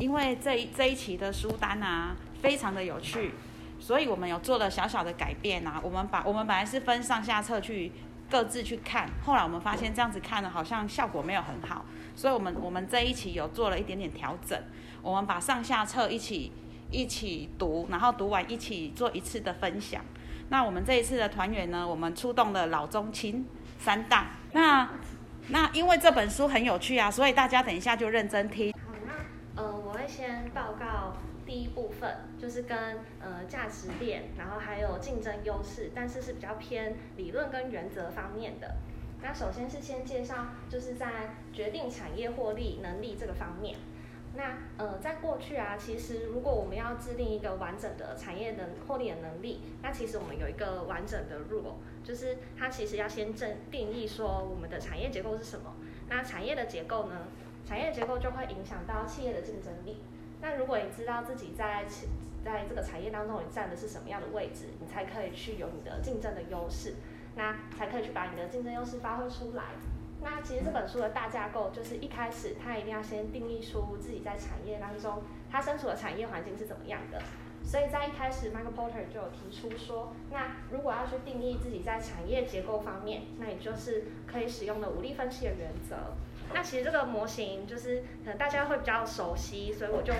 因为这一这一期的书单啊，非常的有趣，所以我们有做了小小的改变啊。我们把我们本来是分上下册去各自去看，后来我们发现这样子看呢好像效果没有很好，所以我们我们这一期有做了一点点调整。我们把上下册一起一起读，然后读完一起做一次的分享。那我们这一次的团员呢，我们出动了老中青三代。那那因为这本书很有趣啊，所以大家等一下就认真听。先报告第一部分，就是跟呃价值链，然后还有竞争优势，但是是比较偏理论跟原则方面的。那首先是先介绍，就是在决定产业获利能力这个方面。那呃，在过去啊，其实如果我们要制定一个完整的产业能获利的能力，那其实我们有一个完整的 rule，就是它其实要先正定义说我们的产业结构是什么。那产业的结构呢，产业结构就会影响到企业的竞争力。那如果你知道自己在在这个产业当中你站的是什么样的位置，你才可以去有你的竞争的优势，那才可以去把你的竞争优势发挥出来。那其实这本书的大架构就是一开始，他一定要先定义出自己在产业当中他身处的产业环境是怎么样的。所以在一开始，Michael Porter 就有提出说，那如果要去定义自己在产业结构方面，那也就是可以使用的五力分析的原则。那其实这个模型就是可能大家会比较熟悉，所以我就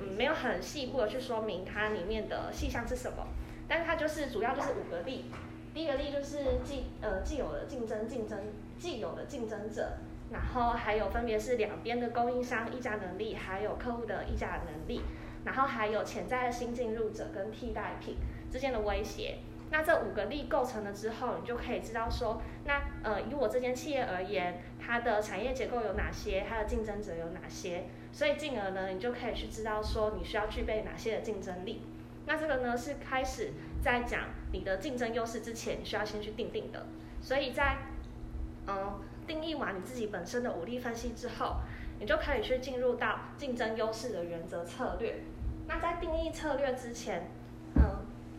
嗯没有很细部的去说明它里面的细项是什么，但是它就是主要就是五个力。第一个力就是既呃既有的竞争竞争既有的竞争者，然后还有分别是两边的供应商议价能力，还有客户的议价能力，然后还有潜在的新进入者跟替代品之间的威胁。那这五个力构成了之后，你就可以知道说，那呃以我这间企业而言，它的产业结构有哪些，它的竞争者有哪些，所以进而呢，你就可以去知道说你需要具备哪些的竞争力。那这个呢是开始在讲你的竞争优势之前，你需要先去定定的。所以在嗯定义完你自己本身的五力分析之后，你就可以去进入到竞争优势的原则策略。那在定义策略之前，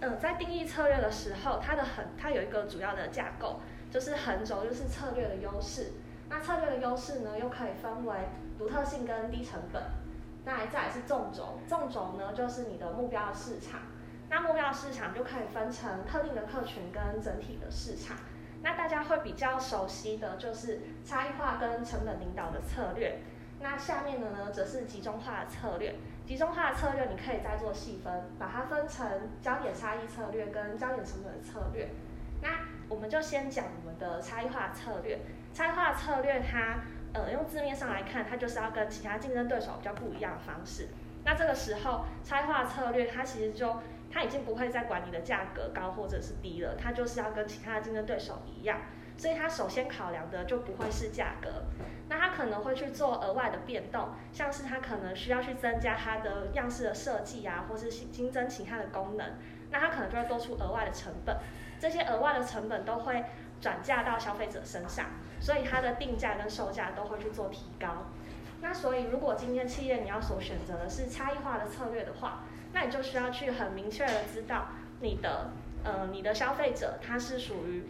嗯，在定义策略的时候，它的横它有一个主要的架构，就是横轴就是策略的优势。那策略的优势呢，又可以分为独特性跟低成本。那再来是纵轴，纵轴呢就是你的目标市场。那目标市场就可以分成特定的客群跟整体的市场。那大家会比较熟悉的就是差异化跟成本领导的策略。那下面的呢则是集中化的策略。集中化的策略你可以再做细分，把它分成焦点差异策略跟焦点成本的策略。那我们就先讲我们的差异化策略。差异化策略它。呃，用字面上来看，它就是要跟其他竞争对手比较不一样的方式。那这个时候，差异化策略它其实就它已经不会再管你的价格高或者是低了，它就是要跟其他的竞争对手一样。所以它首先考量的就不会是价格，那它可能会去做额外的变动，像是它可能需要去增加它的样式的设计啊，或是新增其他的功能，那它可能就会多出额外的成本。这些额外的成本都会转嫁到消费者身上。所以它的定价跟售价都会去做提高。那所以如果今天企业你要所选择的是差异化的策略的话，那你就需要去很明确的知道你的呃你的消费者他是属于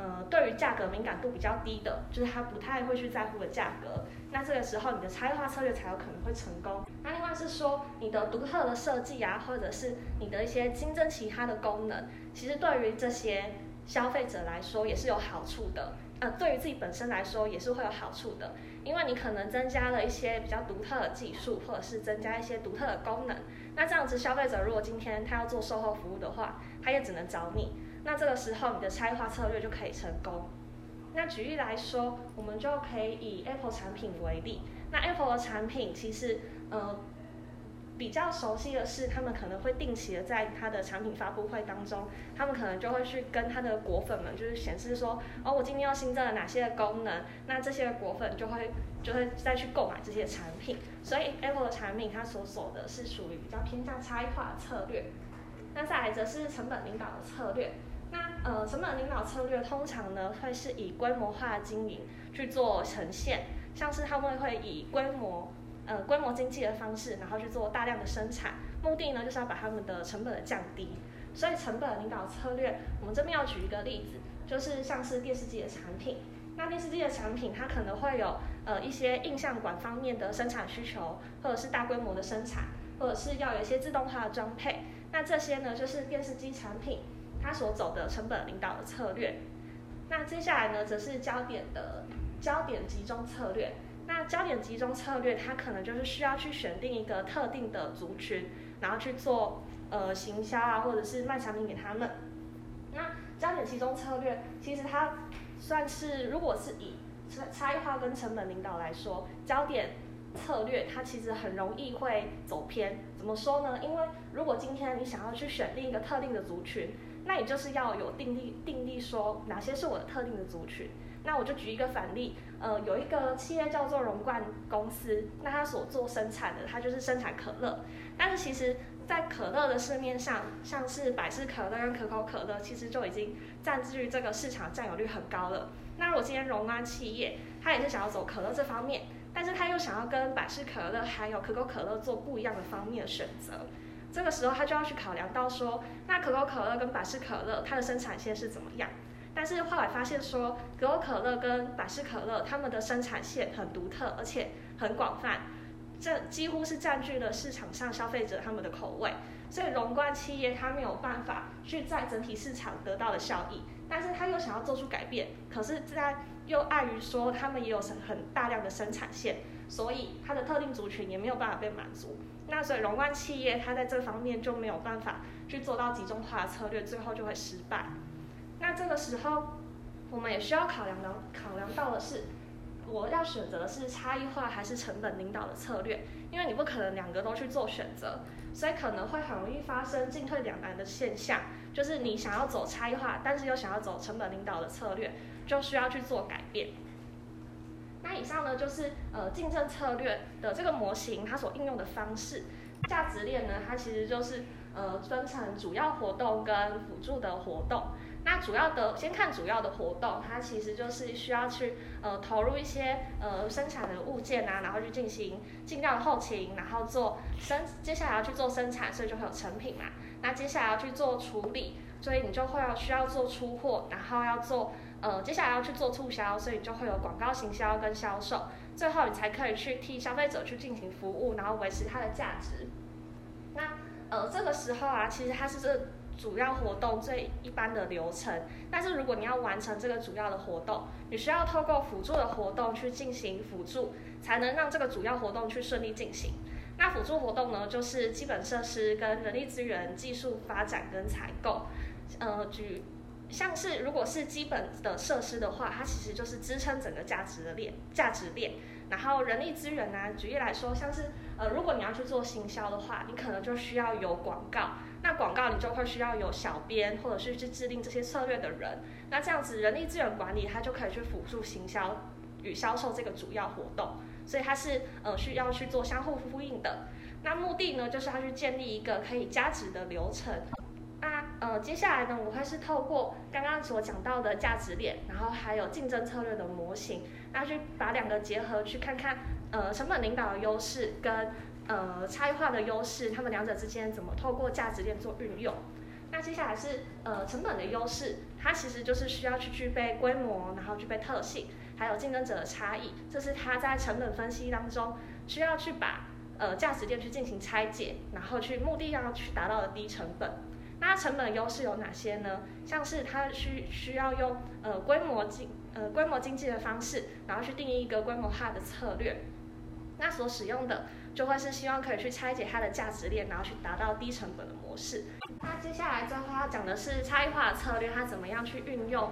呃对于价格敏感度比较低的，就是他不太会去在乎的价格。那这个时候你的差异化策略才有可能会成功。那另外是说你的独特的设计啊，或者是你的一些新增其他的功能，其实对于这些消费者来说也是有好处的。呃，对于自己本身来说也是会有好处的，因为你可能增加了一些比较独特的技术，或者是增加一些独特的功能。那这样子，消费者如果今天他要做售后服务的话，他也只能找你。那这个时候，你的差异化策略就可以成功。那举例来说，我们就可以以 Apple 产品为例。那 Apple 的产品其实，呃。比较熟悉的是，他们可能会定期的在他的产品发布会当中，他们可能就会去跟他的果粉们，就是显示说，哦，我今天又新增了哪些功能，那这些果粉就会就会再去购买这些产品。所以 Apple 的产品它所走的是属于比较偏向差异化策略。那再来则是成本领导的策略。那呃，成本领导策略通常呢会是以规模化经营去做呈现，像是他们会以规模。呃，规模经济的方式，然后去做大量的生产，目的呢就是要把他们的成本降低。所以成本领导策略，我们这边要举一个例子，就是像是电视机的产品。那电视机的产品它可能会有呃一些印像管方面的生产需求，或者是大规模的生产，或者是要有一些自动化的装配。那这些呢，就是电视机产品它所走的成本领导的策略。那接下来呢，则是焦点的焦点集中策略。那焦点集中策略，它可能就是需要去选定一个特定的族群，然后去做呃行销啊，或者是卖产品给他们。那焦点集中策略，其实它算是，如果是以差差异化跟成本领导来说，焦点策略它其实很容易会走偏。怎么说呢？因为如果今天你想要去选定一个特定的族群，那你就是要有定力定力说哪些是我的特定的族群。那我就举一个反例，呃，有一个企业叫做融贯公司，那它所做生产的，它就是生产可乐。但是其实，在可乐的市面上，像是百事可乐跟可口可乐，其实就已经占据这个市场占有率很高了。那如果今天融贯企业，它也是想要走可乐这方面，但是它又想要跟百事可乐还有可口可乐做不一样的方面的选择，这个时候他就要去考量到说，那可口可乐跟百事可乐它的生产线是怎么样？但是后来发现说，可口可乐跟百事可乐他们的生产线很独特，而且很广泛，这几乎是占据了市场上消费者他们的口味。所以融冠企业它没有办法去在整体市场得到的效益，但是他又想要做出改变，可是在又碍于说他们也有很很大量的生产线，所以它的特定族群也没有办法被满足。那所以融冠企业它在这方面就没有办法去做到集中化的策略，最后就会失败。那这个时候，我们也需要考量到考量到的是，我要选择的是差异化还是成本领导的策略？因为你不可能两个都去做选择，所以可能会很容易发生进退两难的现象。就是你想要走差异化，但是又想要走成本领导的策略，就需要去做改变。那以上呢，就是呃竞争策略的这个模型它所应用的方式。价值链呢，它其实就是呃分成主要活动跟辅助的活动。那主要的，先看主要的活动，它其实就是需要去呃投入一些呃生产的物件啊，然后去进行进料的后勤，然后做生，接下来要去做生产，所以就会有成品嘛。那接下来要去做处理，所以你就会要需要做出货，然后要做呃接下来要去做促销，所以就会有广告行销跟销售，最后你才可以去替消费者去进行服务，然后维持它的价值。那呃这个时候啊，其实它是这。主要活动最一般的流程，但是如果你要完成这个主要的活动，你需要透过辅助的活动去进行辅助，才能让这个主要活动去顺利进行。那辅助活动呢，就是基本设施跟人力资源、技术发展跟采购。呃，举像是如果是基本的设施的话，它其实就是支撑整个价值的链、价值链。然后人力资源呢，举例来说，像是呃，如果你要去做行销的话，你可能就需要有广告。那广告你就会需要有小编，或者是去制定这些策略的人。那这样子人力资源管理，它就可以去辅助行销与销售这个主要活动。所以它是呃需要去做相互呼应的。那目的呢，就是要去建立一个可以加值的流程。呃接下来呢，我会是透过刚刚所讲到的价值链，然后还有竞争策略的模型，那去把两个结合，去看看呃成本领导的优势跟。呃，差异化的优势，他们两者之间怎么透过价值链做运用？那接下来是呃成本的优势，它其实就是需要去具备规模，然后具备特性，还有竞争者的差异，这是它在成本分析当中需要去把呃价值链去进行拆解，然后去目的要去达到的低成本。那成本优势有哪些呢？像是它需需要用呃规模经呃规模经济的方式，然后去定义一个规模化的策略。那所使用的。就会是希望可以去拆解它的价值链，然后去达到低成本的模式。那接下来最后要讲的是差异化策略，它怎么样去运用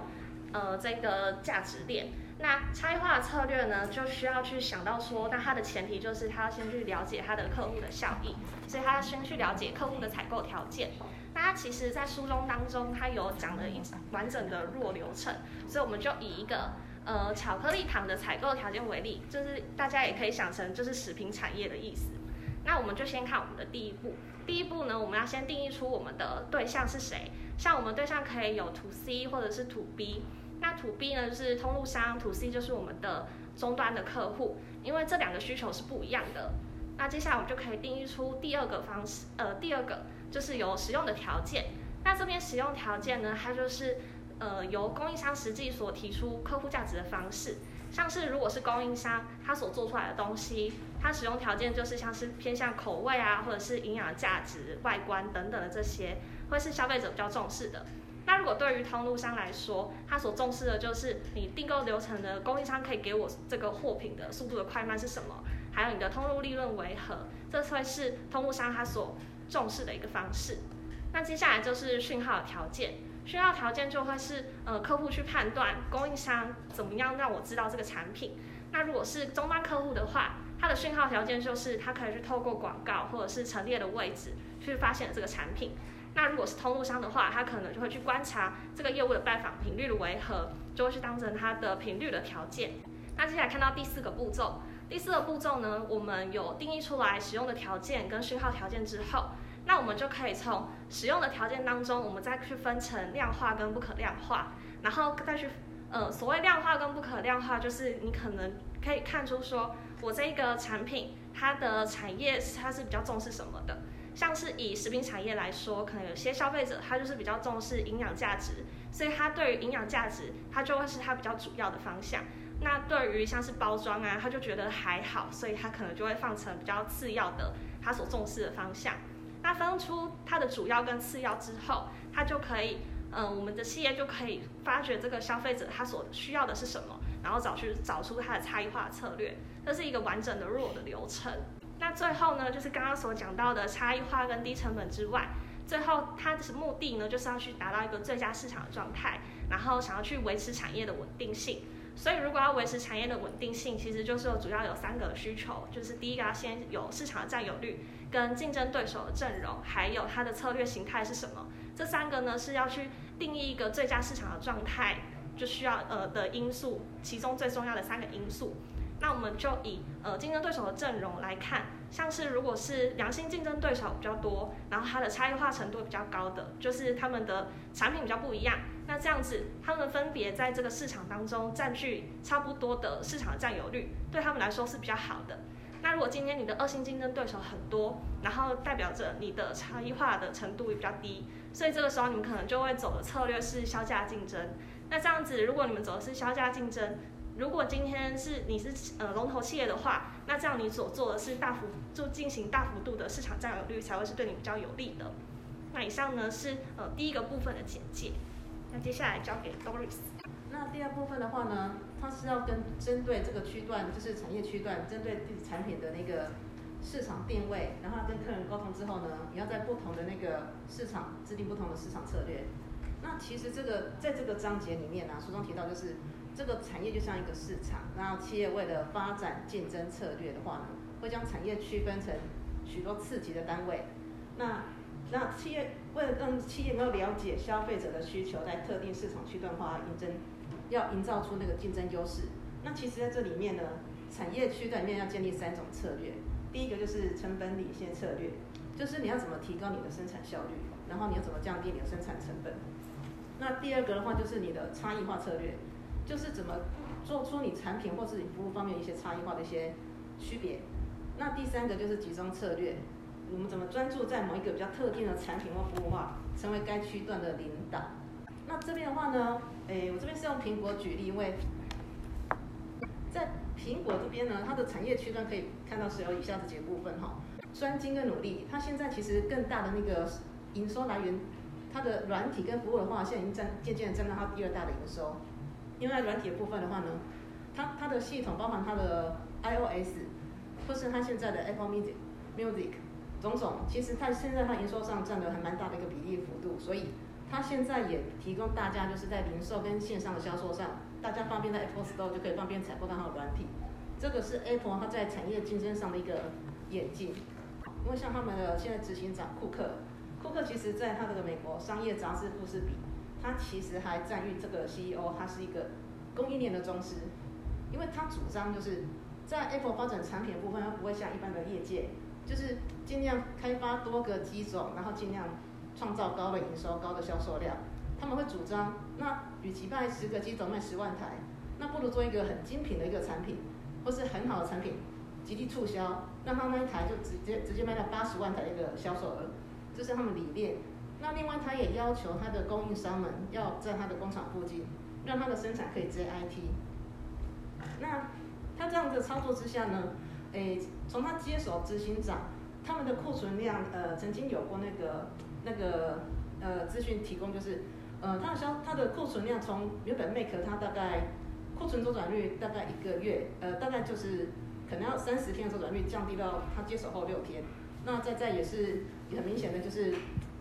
呃这个价值链？那差异化策略呢，就需要去想到说，那它的前提就是它要先去了解它的客户的效益，所以它要先去了解客户的采购条件。那其实在书中当中，它有讲了一完整的弱流程，所以我们就以一个。呃，巧克力糖的采购条件为例，就是大家也可以想成就是食品产业的意思。那我们就先看我们的第一步。第一步呢，我们要先定义出我们的对象是谁。像我们对象可以有 To C 或者是 To B。那 To B 呢，就是通路商，To C 就是我们的终端的客户。因为这两个需求是不一样的。那接下来我们就可以定义出第二个方式，呃，第二个就是有使用的条件。那这边使用条件呢，它就是。呃由供应商实际所提出客户价值的方式，像是如果是供应商他所做出来的东西，它使用条件就是像是偏向口味啊，或者是营养价值、外观等等的这些，会是消费者比较重视的。那如果对于通路商来说，他所重视的就是你订购流程的供应商可以给我这个货品的速度的快慢是什么，还有你的通路利润为何，这会是通路商他所重视的一个方式。那接下来就是讯号条件，讯号条件就会是呃客户去判断供应商怎么样让我知道这个产品。那如果是终端客户的话，他的讯号条件就是他可以去透过广告或者是陈列的位置去发现这个产品。那如果是通路商的话，他可能就会去观察这个业务的拜访频率为何，就会去当成它的频率的条件。那接下来看到第四个步骤，第四个步骤呢，我们有定义出来使用的条件跟讯号条件之后，那我们就可以从使用的条件当中，我们再去分成量化跟不可量化，然后再去呃所谓量化跟不可量化，就是你可能可以看出说我这一个产品它的产业它是比较重视什么的。像是以食品产业来说，可能有些消费者他就是比较重视营养价值，所以他对于营养价值，他就会是他比较主要的方向。那对于像是包装啊，他就觉得还好，所以他可能就会放成比较次要的，他所重视的方向。那分出它的主要跟次要之后，他就可以，嗯、呃，我们的企业就可以发掘这个消费者他所需要的是什么，然后找去找出它的差异化策略，这是一个完整的 ROAS 的流程。那最后呢，就是刚刚所讲到的差异化跟低成本之外，最后它的目的呢，就是要去达到一个最佳市场的状态，然后想要去维持产业的稳定性。所以如果要维持产业的稳定性，其实就是有主要有三个需求，就是第一个要先有市场的占有率，跟竞争对手的阵容，还有它的策略形态是什么。这三个呢是要去定义一个最佳市场的状态，就需要呃的因素，其中最重要的三个因素。那我们就以呃竞争对手的阵容来看，像是如果是良性竞争对手比较多，然后它的差异化程度比较高的，就是他们的产品比较不一样，那这样子他们分别在这个市场当中占据差不多的市场占有率，对他们来说是比较好的。那如果今天你的恶性竞争对手很多，然后代表着你的差异化的程度也比较低，所以这个时候你们可能就会走的策略是削价竞争。那这样子，如果你们走的是削价竞争，如果今天是你是呃龙头企业的话，那这样你所做的是大幅就进行大幅度的市场占有率才会是对你比较有利的。那以上呢是呃第一个部分的简介，那接下来交给 Doris。那第二部分的话呢，它是要跟针对这个区段，就是产业区段，针对产品的那个市场定位，然后跟客人沟通之后呢，你要在不同的那个市场制定不同的市场策略。那其实这个在这个章节里面呢、啊，书中提到就是。这个产业就像一个市场，然后企业为了发展竞争策略的话呢，会将产业区分成许多次级的单位。那那企业为了让企业能够了解消费者的需求，在特定市场区段化竞争，要营造出那个竞争优势。那其实在这里面呢，产业区段里面要建立三种策略。第一个就是成本领先策略，就是你要怎么提高你的生产效率，然后你要怎么降低你的生产成本。那第二个的话就是你的差异化策略。就是怎么做出你产品或是你服务方面一些差异化的一些区别。那第三个就是集中策略，我们怎么专注在某一个比较特定的产品或服务化，成为该区段的领导。那这边的话呢，诶，我这边是用苹果举例，因为在苹果这边呢，它的产业区段可以看到是有以下这几个部分哈，专精跟努力，它现在其实更大的那个营收来源，它的软体跟服务的话，现在已经占渐渐的占到它第二大的营收。因为软体的部分的话呢，它它的系统包含它的 iOS，或是它现在的 Apple Music Music，种种，其实它现在它营收上占了还蛮大的一个比例幅度，所以它现在也提供大家就是在零售跟线上的销售上，大家方便在 Apple Store 就可以方便采购到它的软体，这个是 Apple 它在产业竞争上的一个演进。因为像他们的现在执行长库克，库克其实在他的美国商业杂志富士比。他其实还赞誉这个 CEO，他是一个供应链的宗师，因为他主张就是在 Apple 发展产品的部分，他不会像一般的业界，就是尽量开发多个机种，然后尽量创造高的营收、高的销售量。他们会主张，那与其卖十个机种卖十万台，那不如做一个很精品的一个产品，或是很好的产品，极力促销，让他那一台就直接直接卖到八十万台的一个销售额，这是他们理念。那另外，他也要求他的供应商们要在他的工厂附近，让他的生产可以 JIT。那他这样的操作之下呢，诶，从他接手执行长，他们的库存量，呃，曾经有过那个那个呃资讯提供，就是，呃，他的销他的库存量从原本 make 他大概库存周转率大概一个月，呃，大概就是可能要三十天的周转率降低到他接手后六天。那再再也是很明显的就是。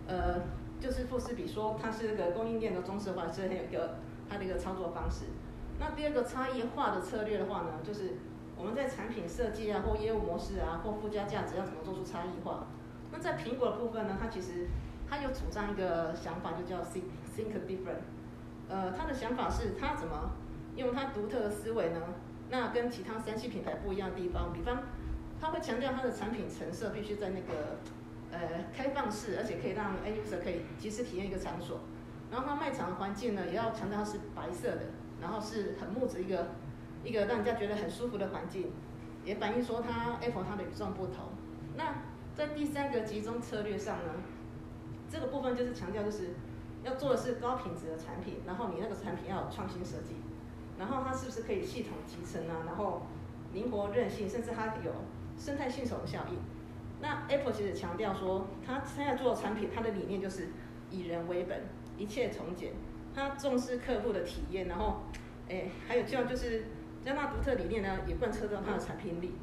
呃，就是富士比说它是那个供应链的中石化，是很有一个它的一个操作方式。那第二个差异化的策略的话呢，就是我们在产品设计啊，或业务模式啊，或附加价值要怎么做出差异化。那在苹果的部分呢，它其实它有主张一个想法，就叫 think think different。呃，它的想法是它怎么用它独特的思维呢？那跟其他三 C 品牌不一样的地方，比方它会强调它的产品成色必须在那个。呃，开放式，而且可以让 end user 可以及时体验一个场所。然后它卖场的环境呢，也要强调是白色的，然后是很木质一个一个让人家觉得很舒服的环境，也反映说它 Apple 它的与众不同。那在第三个集中策略上呢，这个部分就是强调就是要做的是高品质的产品，然后你那个产品要有创新设计，然后它是不是可以系统集成啊，然后灵活韧性，甚至它有生态系统的效应。那 Apple 其实强调说，他现在做的产品，它的理念就是以人为本，一切从简。他重视客户的体验，然后，哎，还有希望就是将那独特理念呢，也贯彻到他的产品里。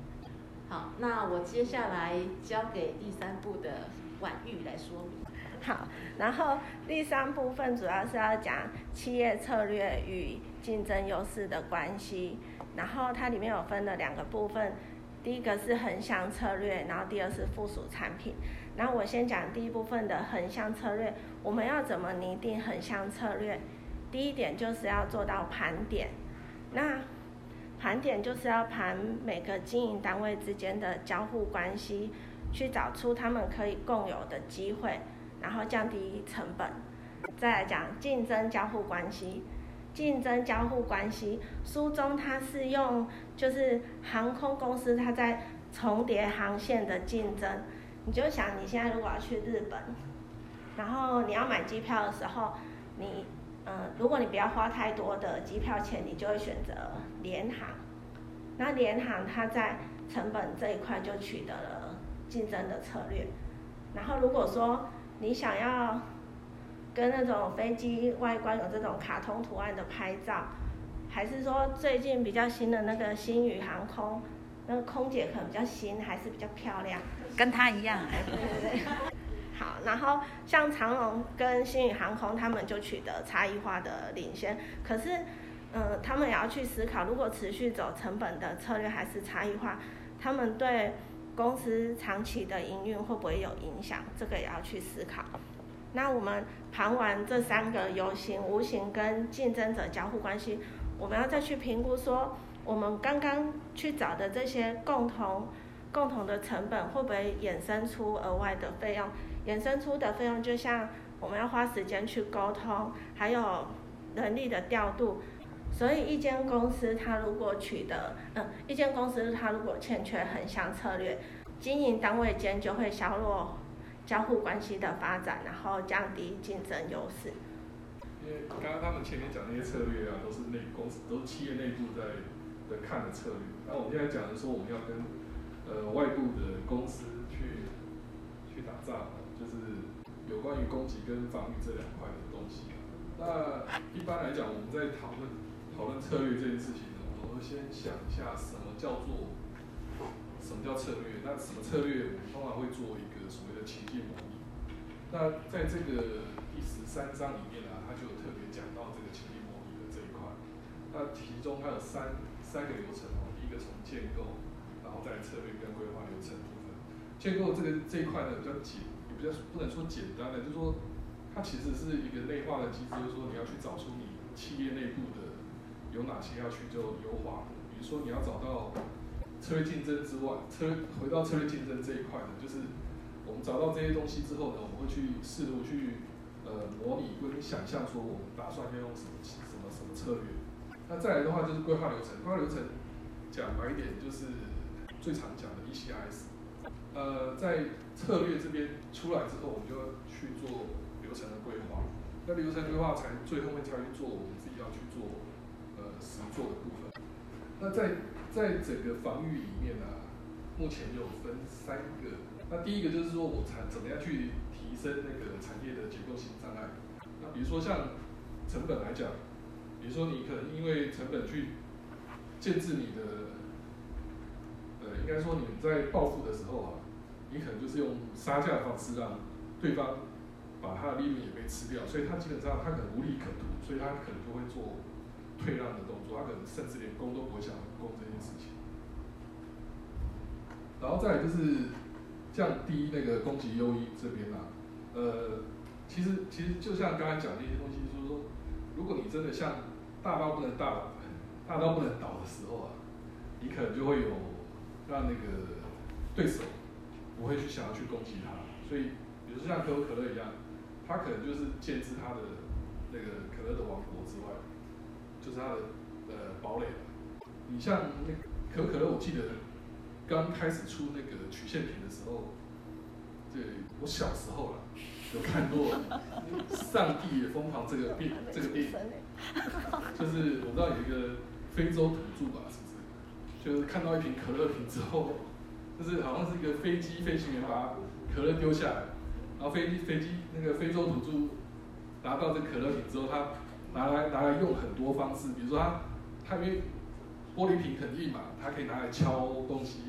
好，那我接下来交给第三部的婉玉来说明。好，然后第三部分主要是要讲企业策略与竞争优势的关系，然后它里面有分了两个部分。第一个是横向策略，然后第二是附属产品。然后我先讲第一部分的横向策略，我们要怎么拟定横向策略？第一点就是要做到盘点。那盘点就是要盘每个经营单位之间的交互关系，去找出他们可以共有的机会，然后降低成本。再来讲竞争交互关系。竞争交互关系，书中它是用就是航空公司它在重叠航线的竞争，你就想你现在如果要去日本，然后你要买机票的时候，你呃如果你不要花太多的机票钱，你就会选择联航，那联航它在成本这一块就取得了竞争的策略，然后如果说你想要。跟那种飞机外观有这种卡通图案的拍照，还是说最近比较新的那个星宇航空，那个空姐可能比较新，还是比较漂亮，跟她一样。对对对。好，然后像长龙跟星宇航空，他们就取得差异化的领先。可是，嗯，他们也要去思考，如果持续走成本的策略，还是差异化，他们对公司长期的营运会不会有影响？这个也要去思考。那我们盘完这三个有形、无形跟竞争者交互关系，我们要再去评估说，我们刚刚去找的这些共同、共同的成本会不会衍生出额外的费用？衍生出的费用就像我们要花时间去沟通，还有人力的调度。所以一间公司它如果取得，嗯，一间公司它如果欠缺横向策略，经营单位间就会削弱。交互关系的发展，然后降低竞争优势。因为刚刚他们前面讲那些策略啊，都是内公司，都是企业内部在在看的策略。那我们现在讲的说，我们要跟呃外部的公司去去打仗，就是有关于攻击跟防御这两块的东西。那一般来讲，我们在讨论讨论策略这件事情呢，我们会先想一下什么叫做什么叫策略？那什么策略？我们通常会做一个。所谓的情境模拟，那在这个第十三章里面呢、啊，它就特别讲到这个情境模拟的这一块。那其中它有三三个流程哦，第一个从建构，然后再策略跟规划流程部分。建构这个这一块呢比较简，也比较不能说简单的，就是说它其实是一个内化的机制，就是说你要去找出你企业内部的有哪些要去做优化，比如说你要找到策略竞争之外，策略回到策略竞争这一块呢，就是。我们找到这些东西之后呢，我们会去试图去呃模拟跟想象说我们打算要用什么什么什么策略。那再来的话就是规划流程，规划流程讲白一点就是最常讲的 ECIS。呃，在策略这边出来之后，我们就要去做流程的规划。那流程规划才最后面才去做我们自己要去做呃实做的部分。那在在整个防御里面呢、目前有分三个。那第一个就是说我产怎么样去提升那个产业的结构性障碍。那比如说像成本来讲，比如说你可能因为成本去建制你的，呃，应该说你在报复的时候啊，你可能就是用杀价的方式让对方。把他的利润也被吃掉，所以他基本上他可能无利可图，所以他可能就会做退让的动作，他可能甚至连攻都不会想攻这件事情。然后再就是降低那个攻击优异这边啊，呃，其实其实就像刚才讲的一些东西，就是说，如果你真的像大刀不能大大刀不能倒的时候啊，你可能就会有让那个对手不会去想要去攻击他，所以比如说像可口可乐一样。他可能就是建置他的那个可乐的王国之外，就是他的呃堡垒。你像那可口可乐，我记得刚开始出那个曲线瓶的时候，对，我小时候了有看过《上帝也疯狂》这个电 这个电影，就是我知道有一个非洲土著吧，是不是？就是看到一瓶可乐瓶之后，就是好像是一个飞机飞行员把可乐丢下来。然后飞机飞机那个非洲土著拿到这可乐瓶之后，他拿来拿来用很多方式，比如说他他因为玻璃瓶很硬嘛，他可以拿来敲东西，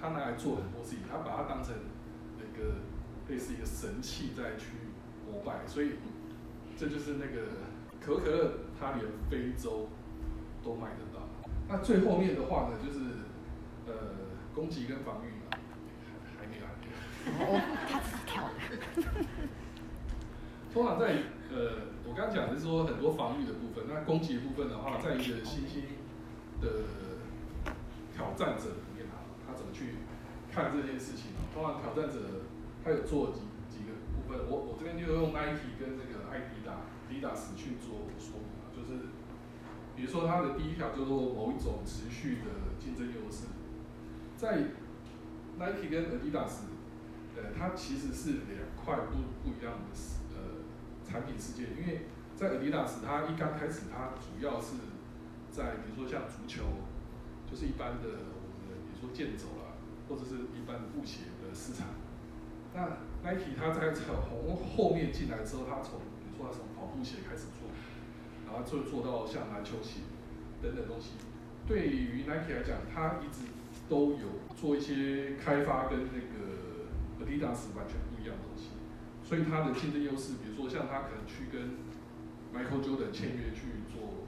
他拿来做很多事情，他把它当成那个类似一个神器在去膜拜，所以这就是那个可口可乐，它连非洲都买得到。那最后面的话呢，就是呃攻击跟防御。哦，他自己跳的。通常在呃，我刚刚讲的是说很多防御的部分，那攻击的部分的话，在一个新兴的挑战者怎么去看这件事情？通常挑战者他有做几几个部分，我我这边就用 Nike 跟这个艾迪达、迪达斯去做说明啊，就是比如说他的第一条叫做某一种持续的竞争优势，在 Nike 跟 Adidas。呃，它其实是两块不不一样的呃产品世界，因为在 Adidas 它一刚开始，它主要是在比如说像足球，就是一般的说健走啦，或者是一般布鞋的市场。那 Nike 它在从后面进来之后，它从比如说它从跑步鞋开始做，然后做做到像篮球鞋等等东西。对于 Nike 来讲，它一直都有做一些开发跟那个。Adidas 完全不一样的东西，所以它的竞争优势，比如说像它可能去跟 Michael Jordan 签约去做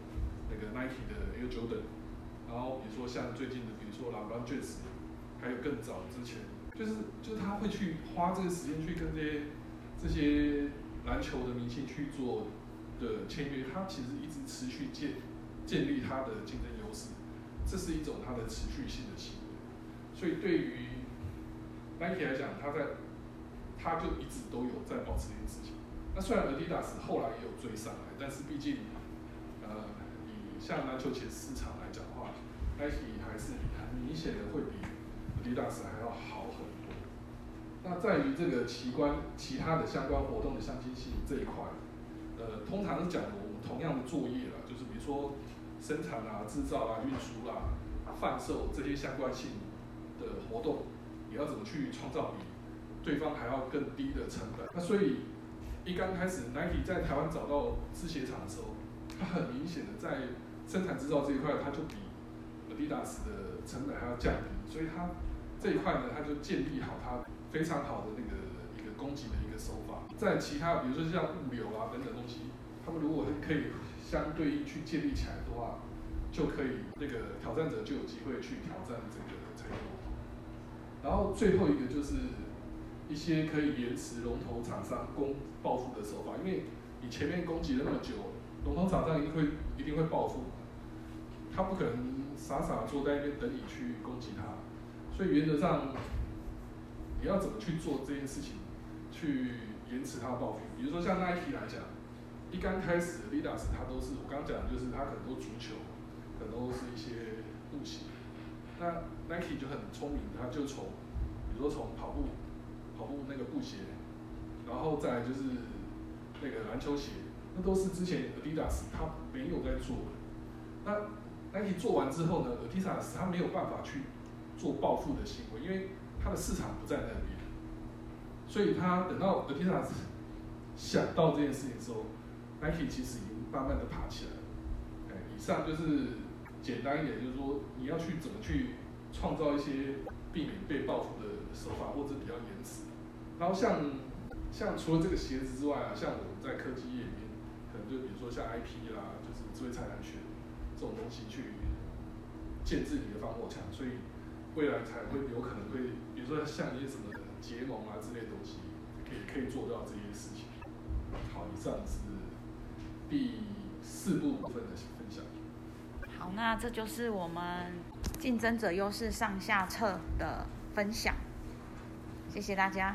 那个 Nike 的 Air Jordan，然后比如说像最近的，比如说 LeBron 坚持还有更早之前，就是就是他会去花这个时间去跟这些这些篮球的明星去做的签约，他其实一直持续建建立他的竞争优势，这是一种他的持续性的行为，所以对于 Nike 来讲，他在，他就一直都有在保持这件事情。那虽然 Adidas 后来也有追上来，但是毕竟，呃，以像篮球鞋市场，Nike 还是很明显的会比 Adidas 还要好很多。那在于这个奇观其他的相关活动的相近性这一块，呃，通常是讲我们同样的作业啦，就是比如说生产啊、制造啊、运输啦、贩售这些相关性的活动。你要怎么去创造比对方还要更低的成本？那所以一刚开始，Nike 在台湾找到制鞋厂的时候，它很明显的在生产制造这一块，它就比 Adidas 的成本还要降低。所以它这一块呢，它就建立好它非常好的那个一个供给的一个手法。在其他比如说像物流啊等等东西，他们如果可以相对应去建立起来的话，就可以那个挑战者就有机会去挑战这个采购。然后最后一个就是一些可以延迟龙头厂商攻报复的手法，因为你前面攻击那么久，龙头厂商一定会一定会报复，他不可能傻傻坐在那边等你去攻击他，所以原则上你要怎么去做这件事情，去延迟他的报复？比如说像 Nike 来讲，一刚开始 Adidas 它都是我刚讲就是它很多足球，很多是一些布鞋。那 Nike 就很聪明，他就从，比如说从跑步，跑步那个布鞋，然后再就是那个篮球鞋，那都是之前 Adidas 它没有在做的。那 Nike 做完之后呢，Adidas 它没有办法去做报复的行为，因为它的市场不在那边。所以他等到 Adidas 想到这件事情的时候，Nike 其实已经慢慢的爬起来了。哎，以上就是简单一点，就是说你要去怎么去创造一些避免被报复的手法，或者比较延迟。然后像像除了这个鞋子之外啊，像我们在科技业里面，可能就比如说像 IP 啦，就是智慧财产权这种东西去建自己的防火墙，所以未来才会有可能会，比如说像一些什么。结盟啊之类的东西，可以可以做到这些事情。好，以上是第四部分的分享。好，那这就是我们竞争者优势上下册的分享。谢谢大家。